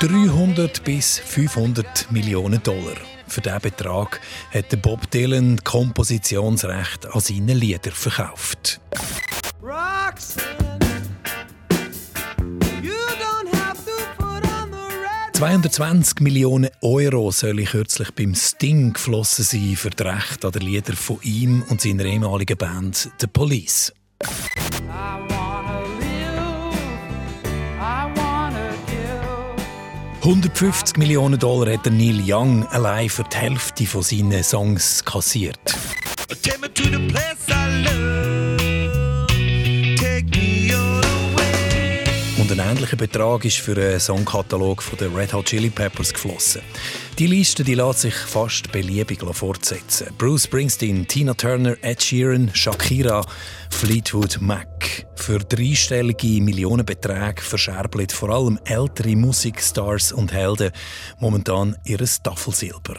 300 bis 500 Millionen Dollar. Für diesen Betrag hat Bob Dylan Kompositionsrecht an seine Lieder verkauft. Roxanne, you don't have to put on the red. 220 Millionen Euro sollen kürzlich beim Sting geflossen sein für die Rechte an den Liedern von ihm und seiner ehemaligen Band The Police. 150 Millionen Dollar hat Neil Young allein für die Hälfte von seinen Songs kassiert. Ein ähnlicher Betrag ist für einen Songkatalog den Red Hot Chili Peppers geflossen. Die Liste die lässt sich fast beliebig fortsetzen. Bruce Springsteen, Tina Turner, Ed Sheeran, Shakira, Fleetwood Mac. Für dreistellige Millionenbeträge verscherbelt vor allem ältere Musikstars und Helden momentan ihr Tafelsilber.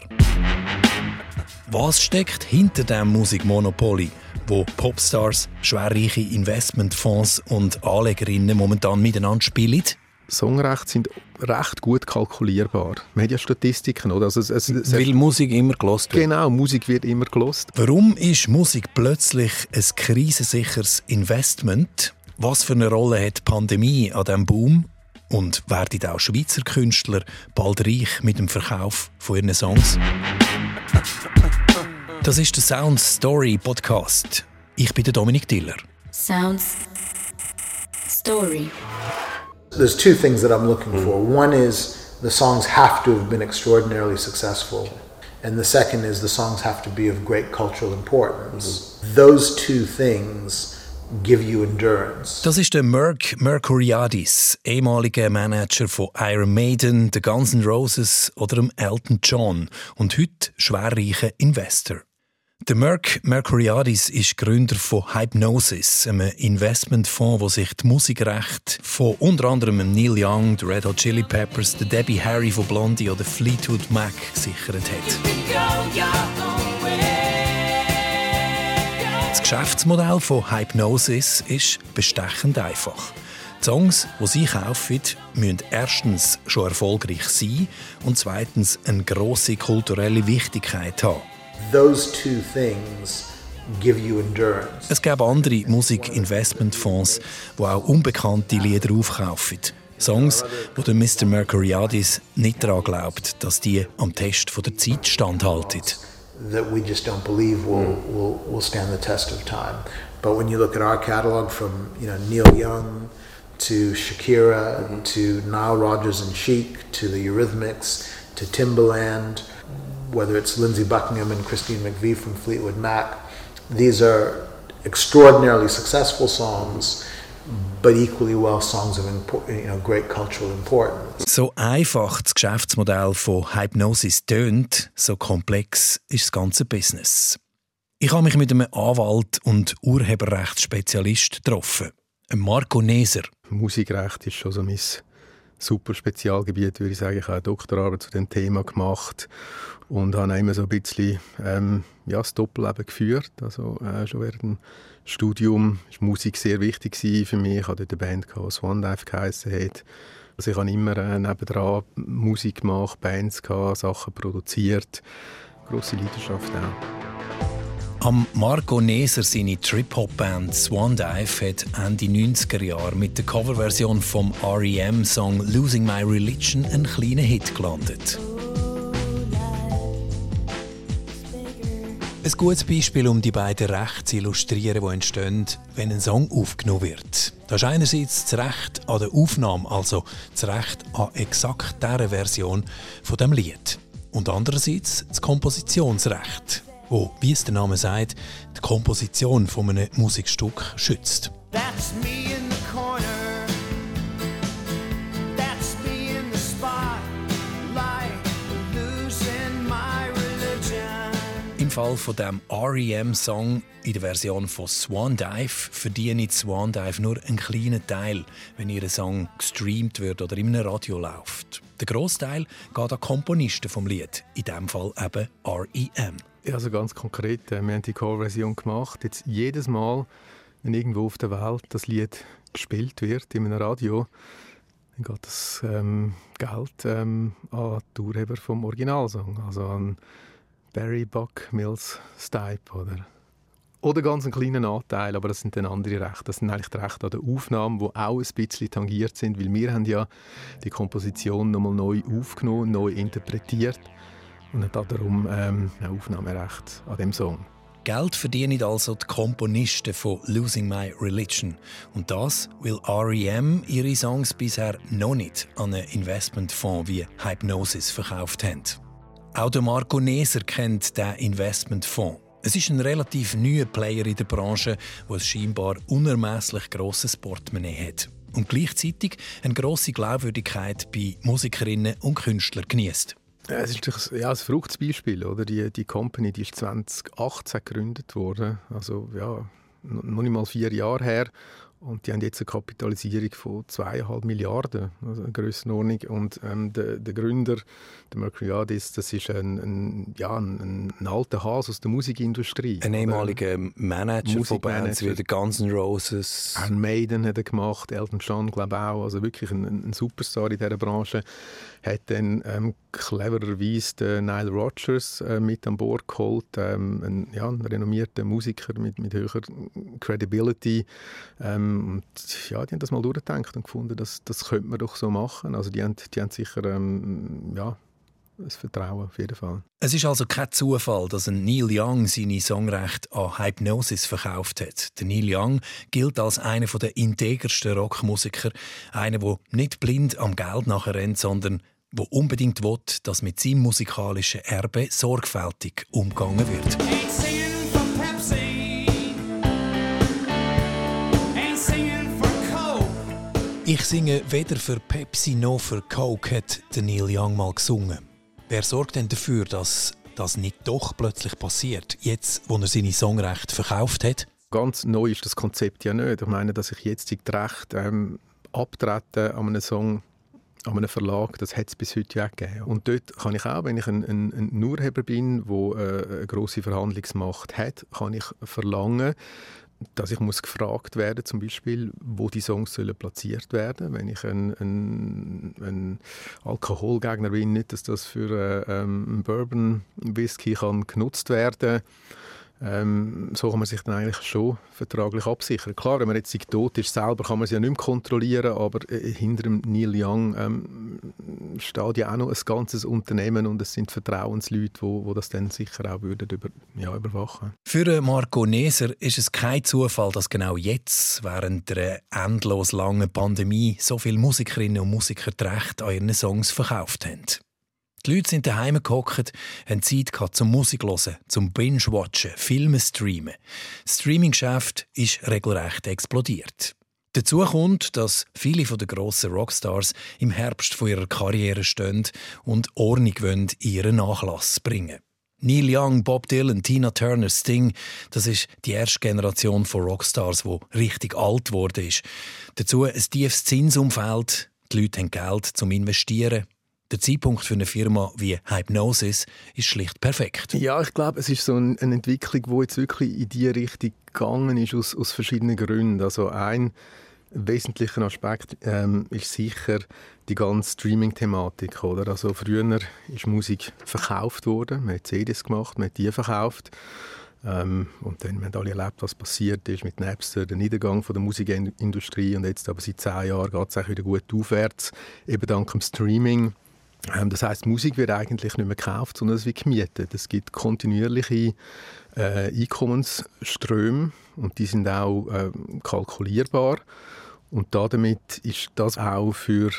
Was steckt hinter dem Musikmonopoly, wo Popstars, schwerreiche Investmentfonds und Anlegerinnen momentan miteinander spielen? Songrechte sind recht gut kalkulierbar. Mediastatistiken, oder? Also es, es, es, Weil Musik immer gelost wird. genau, Musik wird immer gelost. Warum ist Musik plötzlich ein krisensicheres Investment? Was für eine Rolle hat die Pandemie an diesem Boom? Und werden auch Schweizer Künstler bald reich mit dem Verkauf von ihren Songs? Das ist der Sound Story Podcast. Ich bin der Dominik Diller. Sounds Story. There's two things that I'm looking for. One is the songs have to have been extraordinarily successful. And the second is the songs have to be of great cultural importance. Those two things give you endurance. Das ist der Merck Mercuriadis, ehemaliger Manager von Iron Maiden, The Guns N' Roses oder dem Elton John und heute schwerreicher Investor. Der Merck Mercuriadis ist Gründer von Hypnosis, einem Investmentfonds, wo sich die Musikrechte von unter anderem Neil Young, den Red Hot Chili Peppers, der Debbie Harry von Blondie oder Fleetwood Mac gesichert hat. Das Geschäftsmodell von Hypnosis ist bestechend einfach. Die Songs, die sie kaufen, müssen erstens schon erfolgreich sein und zweitens eine grosse kulturelle Wichtigkeit haben. Those two things give you endurance. Es gäbe andere Musik-Investmentfonds, die auch unbekannte Lieder aufkaufen. Songs, wo der Mr. Mercuriadis nicht daran glaubt, dass die am Test von der Zeit standhalten. that we just don't believe will, will, will stand the test of time. But when you look at our catalog from you know Neil Young to Shakira to Nile Rodgers and Chic to the Eurythmics to Timbaland, whether it's Lindsey Buckingham and Christine McVie from Fleetwood Mac, these are extraordinarily successful songs, but equally well songs of you know great cultural importance. So einfach das Geschäftsmodell von Hypnosis tönt, so komplex ist das ganze Business. Ich habe mich mit einem Anwalt und Urheberrechtsspezialist getroffen, einem Marco Neser. Musikrecht ist schon so mein super Spezialgebiet, würde ich sagen. Ich habe eine Doktorarbeit zu dem Thema gemacht und habe immer so ein bisschen ähm, ja, das Doppelleben geführt. Also äh, schon während dem Studium war Musik sehr wichtig für mich. Ich hatte dort eine Band, die Swan Dive geheissen hat. Also ich habe immer äh, nebendran Musik gemacht, Bands gehabt, Sachen produziert. Grosse Leidenschaft auch. Am Marco Neser seine Trip-Hop-Band Swan Dive hat Ende 90er Jahre mit der Coverversion vom R.E.M.-Song «Losing My Religion» einen kleinen Hit gelandet. Ein gutes Beispiel, um die beiden Rechte zu illustrieren, die entstehen, wenn ein Song aufgenommen wird. Das ist einerseits das Recht an der Aufnahme, also das Recht an exakt dieser Version von dem Lied. Und andererseits das Kompositionsrecht, wo, wie es der Name sagt, die Komposition von einem Musikstück schützt. Im Fall von dem R.E.M.-Song in der Version von Swan Dive verdiene Swan Dive nur einen kleinen Teil, wenn ihr Song gestreamt wird oder in einem Radio läuft. Der Großteil geht an Komponisten vom Lied, in diesem Fall eben R.E.M. Also ganz konkret, äh, wir haben die Core-Version gemacht. Jetzt jedes Mal, wenn irgendwo auf der Welt das Lied gespielt wird in einem Radio, dann geht das ähm, Geld ähm, an die Urheber vom Originalsong, also an Barry Buck Mills Stipe oder oder ganz einen kleinen Anteil, aber das sind dann andere Rechte. Das sind eigentlich die Rechte an der Aufnahme, die auch ein bisschen tangiert sind, weil wir haben ja die Komposition nochmal neu aufgenommen, neu interpretiert und haben darum ähm, ein Aufnahmerecht an dem Song. Geld verdienen also die Komponisten von Losing My Religion. Und das, weil R.E.M. ihre Songs bisher noch nicht an einen Investmentfonds wie Hypnosis verkauft haben. Auch der Marco Neser kennt den Investmentfonds. Es ist ein relativ neuer Player in der Branche, der ein scheinbar unermesslich grosses Portemonnaie hat. Und gleichzeitig eine grosse Glaubwürdigkeit bei Musikerinnen und Künstlern genießt. Ja, es ist natürlich ja, ein verrücktes. Oder? Die, die Company die ist 2018 gegründet worden. Also ja, noch nicht mal vier Jahre her. Und die haben jetzt eine Kapitalisierung von zweieinhalb Milliarden, also eine Grössenordnung. Und ähm, der, der, Gründer, der Mercuriadis, das ist ein, ein ja, ein, ein, alter Hase aus der Musikindustrie. Ein ehemaliger Manager von Bands wie The Guns N' Roses. Iron Maiden hat er gemacht, Elton John glaube ich auch. Also wirklich ein, ein Superstar in dieser Branche. Hat dann ähm, clevererweise den Nile Rodgers äh, mit an Bord geholt. Ähm, ein, ja, ein renommierter Musiker mit, mit höherer Credibility. Ähm, und ja, die haben das mal durchgedacht und gefunden, dass das könnte man doch so machen. Also die haben, die haben sicher ähm, ja, das Vertrauen auf jeden Fall. Es ist also kein Zufall, dass ein Neil Young seine Songrechte an Hypnosis verkauft hat. Der Neil Young gilt als einer der integersten Rockmusiker, einer, der nicht blind am Geld nachher rennt, sondern wo unbedingt will, dass mit seinem musikalischen Erbe sorgfältig umgegangen wird. Ich singe weder für Pepsi noch für Coke, hat Neil Young mal gesungen. Wer sorgt denn dafür, dass das nicht doch plötzlich passiert, jetzt, wo er seine Songrechte verkauft hat? Ganz neu ist das Konzept ja nicht. Ich meine, dass ich jetzt die Rechte ähm, abtrete an einem Song an einem Verlag, das hat es bis heute ja gegeben. Und dort kann ich auch, wenn ich ein, ein, ein Urheber bin, der äh, eine grosse Verhandlungsmacht hat, kann ich verlangen, dass ich muss gefragt werden zum Beispiel, wo die Songs sollen platziert werden. Wenn ich ein, ein, ein Alkoholgegner bin, nicht, dass das für äh, ähm, Bourbon Whisky genutzt werden kann ähm, so kann man sich dann eigentlich schon vertraglich absichern. Klar, wenn man jetzt tot ist selber, kann man es ja nicht mehr kontrollieren, aber äh, hinter dem Neil Young ähm, steht ja auch noch ein ganzes Unternehmen und es sind Vertrauensleute, wo, wo das dann sicher auch würden über, ja, überwachen. Für Marco Neser ist es kein Zufall, dass genau jetzt, während der endlos langen Pandemie, so viele Musikerinnen und Musiker die Rechte an ihren Songs verkauft haben. Die Leute sind daheim gehockt, haben Zeit gehabt zum Musik hören, zum Binge-Watchen, Filme streamen. Das Streaming-Geschäft ist regelrecht explodiert. Dazu kommt, dass viele der grossen Rockstars im Herbst von ihrer Karriere stehen und Ordnung wollen ihren Nachlass bringen. Neil Young, Bob Dylan, Tina Turner, Sting, das ist die erste Generation von Rockstars, die richtig alt ist. Dazu ein tiefes Zinsumfeld. Die Leute haben Geld zum Investieren. Der Zeitpunkt für eine Firma wie Hypnosis ist schlicht perfekt. Ja, ich glaube, es ist so eine Entwicklung, die jetzt wirklich in diese Richtung gegangen ist, aus, aus verschiedenen Gründen. Also ein wesentlicher Aspekt ähm, ist sicher die ganze Streaming-Thematik. Also früher ist Musik verkauft worden, man hat CDs gemacht, man hat die verkauft. Ähm, und dann haben alle erlebt, was passiert ist mit Napster, der Niedergang von der Musikindustrie und jetzt aber seit zehn Jahren geht es wieder gut aufwärts, eben dank dem Streaming. Ähm, das heißt, Musik wird eigentlich nicht mehr gekauft, sondern es wird gemietet. Es gibt kontinuierliche äh, Einkommensströme und die sind auch äh, kalkulierbar. Und damit ist das auch für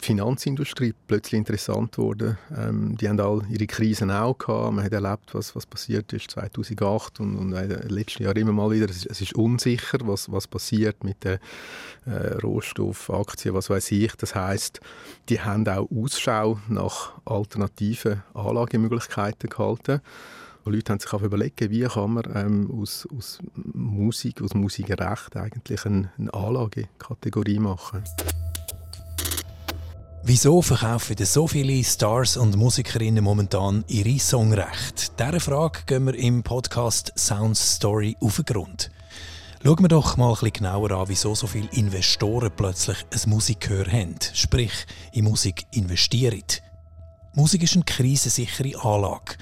die Finanzindustrie plötzlich interessant geworden. Ähm, die haben all ihre Krisen auch gehabt. Man hat erlebt, was, was passiert ist 2008 und, und in den letzten Jahren immer mal wieder. Es ist, es ist unsicher, was, was passiert mit den äh, Rohstoffaktien, was weiß ich. Das heißt, die haben auch Ausschau nach alternativen Anlagemöglichkeiten gehalten. Und Leute haben sich auch überlegt, wie kann man ähm, aus, aus Musik, aus Musikrecht eigentlich eine, eine Anlagekategorie machen. Wieso verkaufen so viele Stars und Musikerinnen momentan ihre Songrechte? Dieser Frage gehen wir im Podcast Sound Story auf den Grund. Schauen wir doch mal ein genauer an, wieso so viele Investoren plötzlich ein Musikgehör haben, sprich in Musik investieren. Musik ist eine krisensichere Anlage.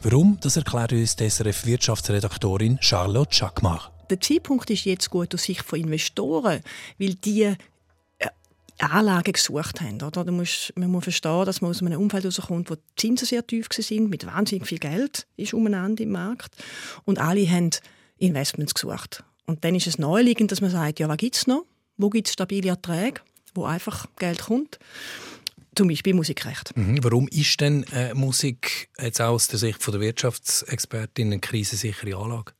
Warum? Das erklärt uns die SRF-Wirtschaftsredaktorin Charlotte Schackmach. Der Zeitpunkt ist jetzt gut aus Sicht von Investoren, weil die äh, Anlagen gesucht haben. Oder? Du musst, man muss verstehen, dass man aus einem Umfeld herauskommt, wo die Zinsen sehr tief sind, mit wahnsinnig viel Geld ist umeinander im Markt. Und alle haben Investments gesucht. Und dann ist es naheliegend, dass man sagt, ja, was gibt es noch? Wo gibt es stabile Erträge, wo einfach Geld kommt? Zum Beispiel Musikrecht. Mhm. Warum ist denn äh, Musik jetzt auch aus der Sicht von der Wirtschaftsexpertin eine krisensichere Anlage?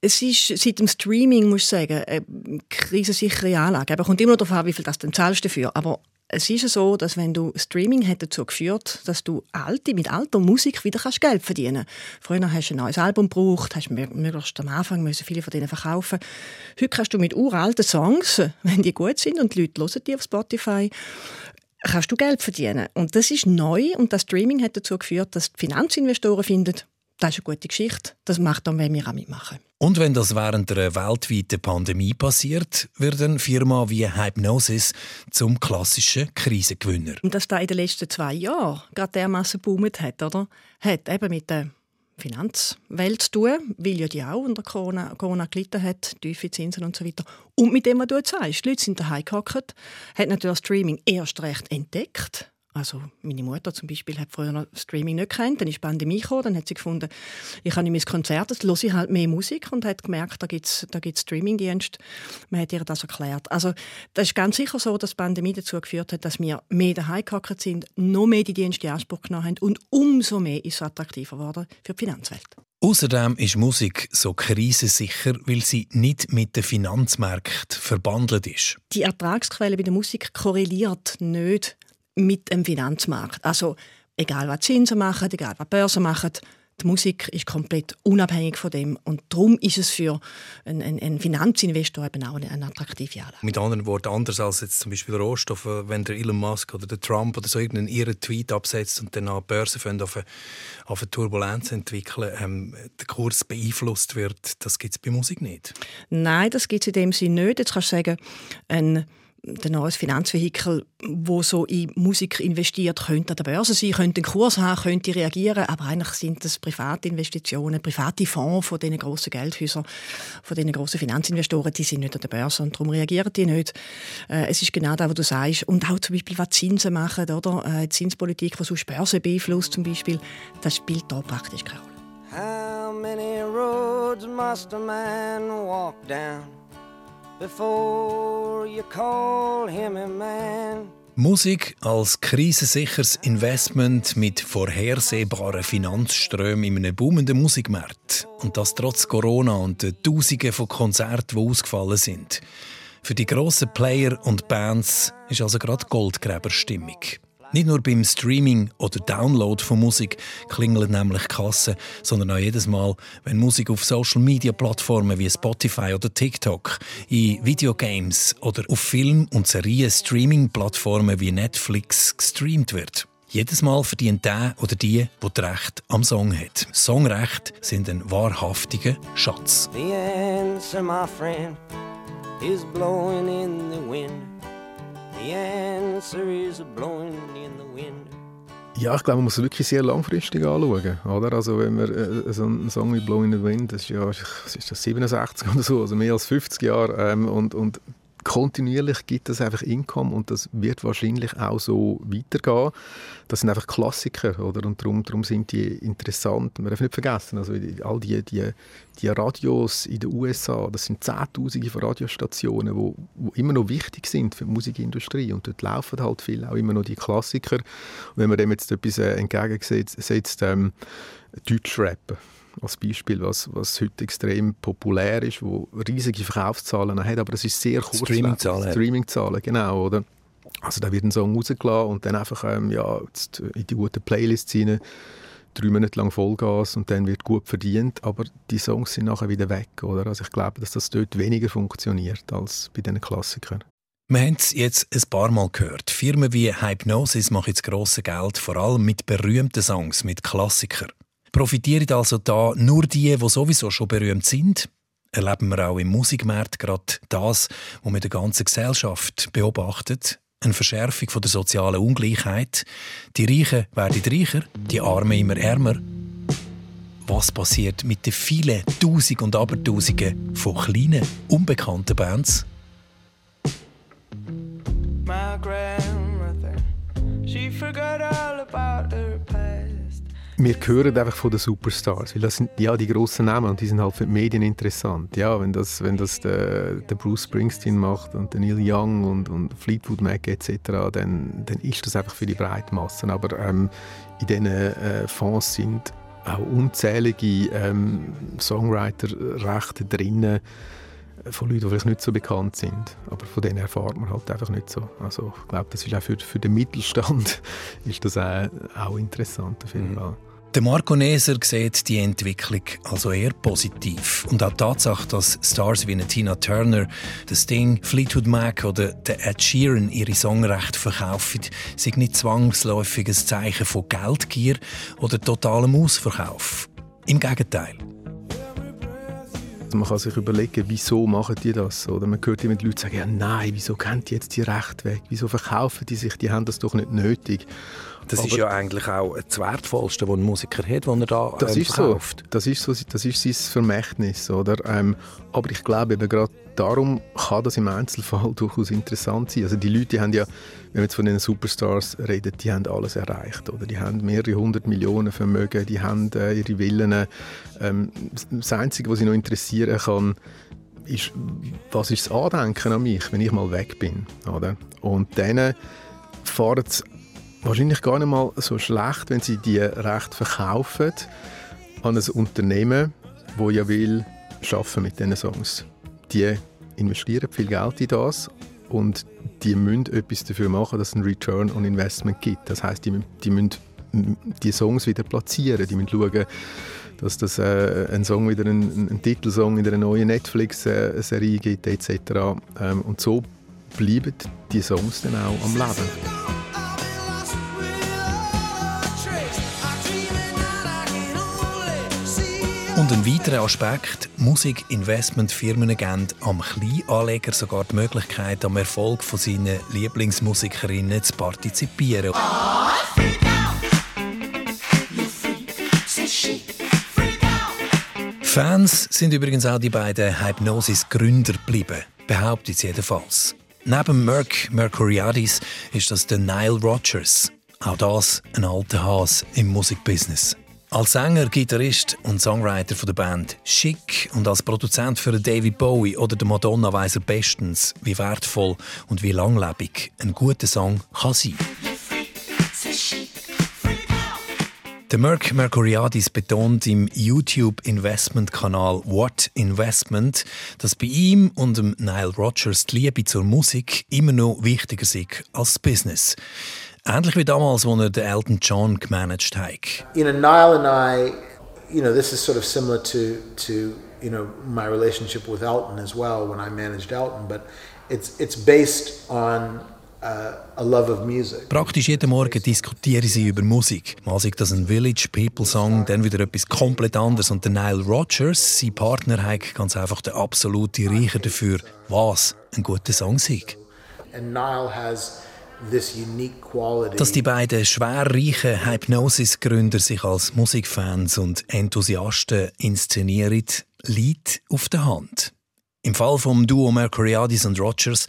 Es ist seit dem Streaming, muss ich sagen, eine krisensichere Anlage. Aber kommt immer noch darauf an, wie viel das dann zahlst dafür. Aber es ist so, dass wenn du Streaming hat dazu geführt, dass du alte, mit alter Musik wieder kannst Geld verdienen Früher hast du ein neues Album gebraucht, hast möglichst am Anfang müssen viele von denen verkaufen. Heute kannst du mit uralten Songs, wenn die gut sind und die Leute hören die auf Spotify, kannst du Geld verdienen. Und das ist neu und das Streaming hat dazu geführt, dass die Finanzinvestoren finden, das ist eine gute Geschichte, das macht dann, wenn wir auch mitmachen. Und wenn das während einer weltweiten Pandemie passiert, wird eine Firma wie Hypnosis zum klassischen Krisengewinner. Und dass da in den letzten zwei Jahren gerade dermaßen boomt hat, oder? Hat eben mit der Finanzwelt zu tun, weil ja die auch unter Corona, Corona gelitten hat, tiefe Zinsen und so weiter. Und mit dem, was du jetzt sagst, die Leute sind daheim gehockt, hat natürlich Streaming erst recht entdeckt also meine Mutter zum Beispiel hat früher noch Streaming nicht kennt, dann ist die Pandemie gekommen, dann hat sie gefunden, ich habe nicht mehr Konzert, jetzt höre ich halt mehr Musik und hat gemerkt, da gibt es da gibt's Streamingdienste. Man hat ihr das erklärt. Also das ist ganz sicher so, dass die Pandemie dazu geführt hat, dass wir mehr daheim gehockt sind, noch mehr die Dienste in Anspruch genommen haben und umso mehr ist es attraktiver geworden für die Finanzwelt. Außerdem ist Musik so krisensicher, weil sie nicht mit den Finanzmärkten verbandelt ist. Die Ertragsquelle bei der Musik korreliert nicht mit dem Finanzmarkt. Also egal was Zinsen machen, egal was Börsen machen, die Musik ist komplett unabhängig von dem und darum ist es für einen, einen Finanzinvestor eben auch eine, eine attraktive Anlage. Mit anderen Worten, anders als jetzt zum Beispiel Rohstoffe, wenn der Elon Musk oder der Trump oder so irgendeinen ihren Tweet absetzt und dann an die Börse auf eine, auf eine Turbulenz entwickeln, ähm, der Kurs beeinflusst wird, das gibt es bei Musik nicht. Nein, das gibt es in dem Sinne nicht. Jetzt kannst du sagen, ein ein neues Finanzvehikel, wo so in Musik investiert, könnte an der Börse sein, könnte einen Kurs haben, könnte reagieren, aber eigentlich sind das private Investitionen, private Fonds von diesen grossen Geldhäusern, von diesen grossen Finanzinvestoren, die sind nicht an der Börse und darum reagieren die nicht. Äh, es ist genau das, was du sagst. Und auch zum Beispiel, was Zinsen machen, oder? Äh, Zinspolitik, die sonst Börse beeinflusst zum Beispiel, das spielt da praktisch keine Rolle. How many roads must a man walk down before you call him a man? Musik als krisensicheres Investment mit vorhersehbaren Finanzströmen in einem boomenden Musikmarkt. Und das trotz Corona und den Tausenden von Konzerten, die ausgefallen sind. Für die grossen Player und Bands ist also gerade Goldgräberstimmung. Nicht nur beim Streaming oder Download von Musik klingeln nämlich Kassen, sondern auch jedes Mal, wenn Musik auf Social Media Plattformen wie Spotify oder TikTok, in Videogames oder auf Film- und Serien-Streaming Plattformen wie Netflix gestreamt wird. Jedes Mal verdient der oder die, der das Recht am Song hat. Songrecht sind ein wahrhaftiger Schatz. The answer, my friend, is blowing in the wind. The answer is blowing in the wind. Ja, ich glaube, man muss es wirklich sehr langfristig anschauen. Oder? Also wenn man äh, so einen Song wie «Blowing in the Wind», das ist ja was ist das, 67 oder so, also mehr als 50 Jahre. Ähm, und, und kontinuierlich gibt es einfach Income und das wird wahrscheinlich auch so weitergehen. Das sind einfach Klassiker, oder? Und darum, darum sind die interessant. Man darf nicht vergessen, also all die, die, die Radios in den USA, das sind Zehntausende von Radiostationen, wo immer noch wichtig sind für die Musikindustrie und dort laufen halt viel auch immer noch die Klassiker. Und wenn man dem jetzt etwas äh, entgegensetzt, ähm, Deutschrap, als Beispiel, was, was heute extrem populär ist, wo riesige Verkaufszahlen hat, aber es ist sehr kurz. Streamingzahlen. Streamingzahlen, genau, oder? Also da wird ein Song rausgelassen und dann einfach ähm, ja, in die guten Playlists rein, drei Monate lang Vollgas und dann wird gut verdient, aber die Songs sind nachher wieder weg, oder? Also ich glaube, dass das dort weniger funktioniert als bei diesen Klassikern. Wir haben es jetzt ein paar Mal gehört. Firmen wie Hypnosis machen jetzt grosse Geld, vor allem mit berühmten Songs, mit Klassikern. Profitieren also da nur die, die sowieso schon berühmt sind? erleben wir auch im Musikmarkt gerade das, was wir der ganzen Gesellschaft beobachtet. Eine Verschärfung der sozialen Ungleichheit. Die Reichen werden reicher, die Armen immer ärmer. Was passiert mit den vielen Tausend und Abertausenden von kleinen, unbekannten Bands? Wir hören einfach von den Superstars, weil das sind ja die grossen Namen und die sind halt für die Medien interessant. Ja, wenn das, wenn das der, der Bruce Springsteen macht und der Neil Young und, und Fleetwood Mac etc., dann, dann ist das einfach für die breite Masse. Aber ähm, in diesen äh, Fonds sind auch unzählige ähm, Songwriter-Rechte drinnen von Leuten, die vielleicht nicht so bekannt sind. Aber von denen erfahrt man halt einfach nicht so. Also ich glaube, das ist auch für, für den Mittelstand ist das auch, auch interessant auf jeden Fall. Der Marco Neser sieht die Entwicklung also eher positiv. Und auch die Tatsache, dass Stars wie eine Tina Turner, der Sting, Fleetwood Mac oder der Ed Sheeran ihre Songrechte verkaufen, sind nicht zwangsläufig ein Zeichen von Geldgier oder totalem Ausverkauf. Im Gegenteil. Also man kann sich überlegen, wieso machen die das? Oder man hört immer die Leute sagen, ja, nein, wieso gehen die jetzt die Rechte weg? Wieso verkaufen die sich? Die haben das doch nicht nötig. Das Aber- ist ja eigentlich auch das Wertvollste, was ein Musiker hat, wenn er da Das ähm, ist so. verkauft. Das ist so. Das ist sein Vermächtnis, oder? Ähm, aber ich glaube eben gerade darum kann das im Einzelfall durchaus interessant sein. Also die Leute haben ja, wenn wir jetzt von den Superstars reden, die haben alles erreicht, oder? Die haben mehrere hundert Millionen Vermögen, die haben äh, ihre Villen. Ähm, das Einzige, was sie noch interessieren kann, ist, was ist das Andenken an mich, wenn ich mal weg bin, oder? Und dann fahren sie wahrscheinlich gar nicht mal so schlecht, wenn sie die Rechte verkaufen an ein Unternehmen, wo ja will schaffen mit diesen Songs. Die investieren viel Geld in das und die müssen etwas dafür machen, dass es einen Return on Investment gibt. Das heißt, die, die müssen die Songs wieder platzieren, die müssen schauen, dass das äh, ein Song wieder ein, Titelsong in einer neuen Netflix-Serie gibt etc. Ähm, und so bleiben die Songs dann auch am Leben. Ein weiterer Aspekt, Musikinvestmentfirmen geben am Kleinanleger sogar die Möglichkeit, am Erfolg von seinen Lieblingsmusikerinnen zu partizipieren. Fans sind übrigens auch die beiden Hypnosis-Gründer geblieben, behauptet sie jedenfalls. Neben Merck Mercuriadis ist das der Nile Rodgers. Auch das ein alter Has im Musikbusiness. Als Sänger, Gitarrist und Songwriter von der Band Chic und als Produzent für David Bowie oder der Madonna weiss er bestens, wie wertvoll und wie langlebig ein guter Song kann sein. Der Merck Mercuriadis betont im YouTube-Investment-Kanal What Investment, dass bei ihm und dem Nile Rodgers die Liebe zur Musik immer noch wichtiger ist als das Business. Ähnlich wie damals, als er den Elton John gemanagt hat. you know, Niall and I, you know, this is sort of similar to to you know my relationship with Elton as well when I managed Elton, but it's it's based on uh, a love of music. Praktisch jeden Morgen diskutieren sie über Musik. Mal sagt das ein Village People Song, dann wieder etwas komplett anderes. Und der Nile Rodgers, sein Partner, hat ganz einfach der absolute Reicher dafür, was ein guter Song ist. And Niall has this unique quality. Dass die beiden schwer reichen Hypnosis-Gründer sich als Musikfans und Enthusiasten inszenieren, liegt auf der Hand. Im Fall vom Duo Mercuriadis und Rogers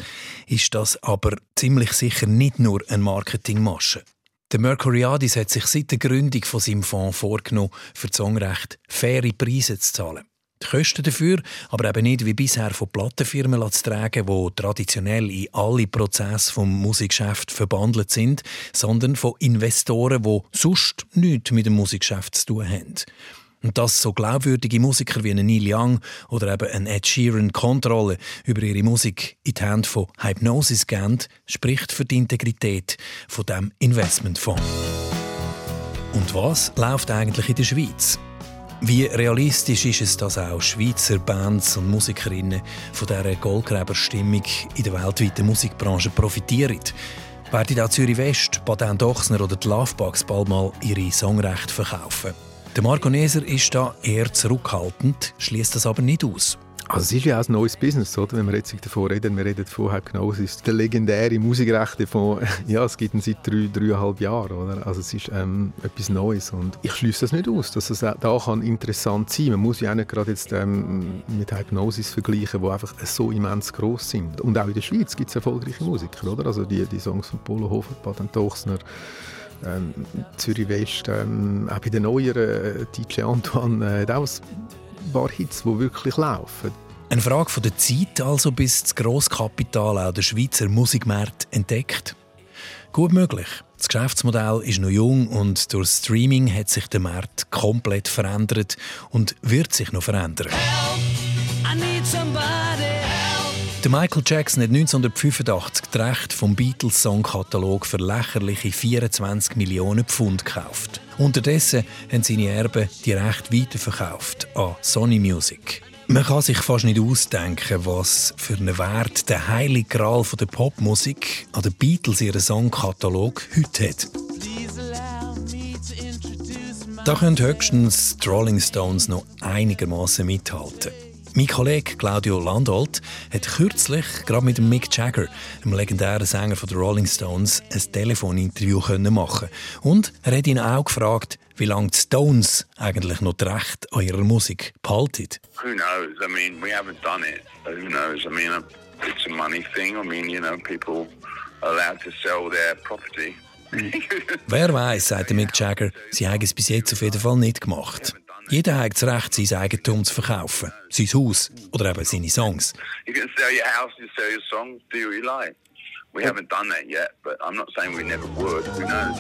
ist das aber ziemlich sicher nicht nur eine Marketingmasche. Der Mercuriadis hat sich seit der Gründung von seinem Fonds vorgenommen, für Songrecht faire Preise zu zahlen. Die Kosten dafür aber eben nicht wie bisher von Plattenfirmen zu tragen, die traditionell in alle Prozesse vom Musikgeschäft verbandelt sind, sondern von Investoren, die sonst nichts mit dem Musikgeschäft zu tun haben. Und dass so glaubwürdige Musiker wie ein Neil Young oder eben ein Ed Sheeran Kontrolle über ihre Musik in die Hände von Hypnosis geben, spricht für die Integrität von dem Investmentfonds. Und was läuft eigentlich in der Schweiz? Wie realistisch ist es, dass auch Schweizer Bands und Musikerinnen von dieser Goldgräberstimmung in der weltweiten Musikbranche profitieren? Werden auch Zürich West, Patent Ochsner oder die Lovebugs bald mal ihre Songrechte verkaufen? Der Marco Neser ist da eher zurückhaltend, schließt das aber nicht aus. Also es ist ja auch ein neues Business, oder? wenn wir jetzt davon reden. Wir reden von Hypnosis, der legendäre Musikrechte von, ja, es gibt ihn seit drei, dreieinhalb Jahren. Oder? Also es ist ähm, etwas Neues und ich schließe das nicht aus, dass es auch da kann interessant sein Man muss ja auch nicht gerade jetzt ähm, mit Hypnosis vergleichen, die einfach so immens groß sind. Und auch in der Schweiz gibt es erfolgreiche Musiker, oder? Also die, die Songs von Polo Hofer, Baden Tochsner, ähm, Zürich West, ähm, auch bei den neueren äh, DJ Antoine, äh, hat auch paar Hits, die wirklich laufen. Eine Frage von der Zeit also, bis das Grosskapital auch den Schweizer Musikmarkt entdeckt. Gut möglich. Das Geschäftsmodell ist noch jung und durch Streaming hat sich der Markt komplett verändert und wird sich noch verändern. Der Michael Jackson hat 1985 das Recht vom Beatles-Songkatalog für lächerliche 24 Millionen Pfund gekauft. Unterdessen haben seine Erben die Rechte weiterverkauft an Sony Music. Man kann sich fast nicht ausdenken, was für einen Wert der heilige Gral der Popmusik an den Beatles ihren Songkatalog heute hat. Da können höchstens die Rolling Stones noch einigermaßen mithalten. Mein Kollege Claudio Landolt hat kürzlich gerade mit Mick Jagger, dem legendären Sänger der Rolling Stones, ein Telefoninterview machen und er hat ihn auch gefragt, wie lange die Stones eigentlich noch Recht an ihrer Musik behalten. Who knows? I mean, we haven't done it. Who knows? I mean, it's a money thing. I mean, you know, people are allowed to sell their property. Wer weiß, sagt Mick Jagger, sie haben es bis jetzt auf jeden Fall nicht gemacht. Jeder hat das Recht, sein Eigentum zu verkaufen. Sein Haus oder eben seine Songs. You can sell your house, you sell your songs, do you like. We haven't done that yet, but I'm not saying we never would. Who knows?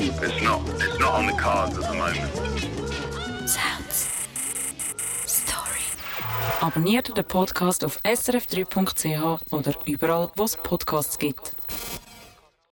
It's not, it's not on the cards at the moment. Sounds. Story. Abonniert den Podcast auf srf3.ch oder überall, wo es Podcasts gibt.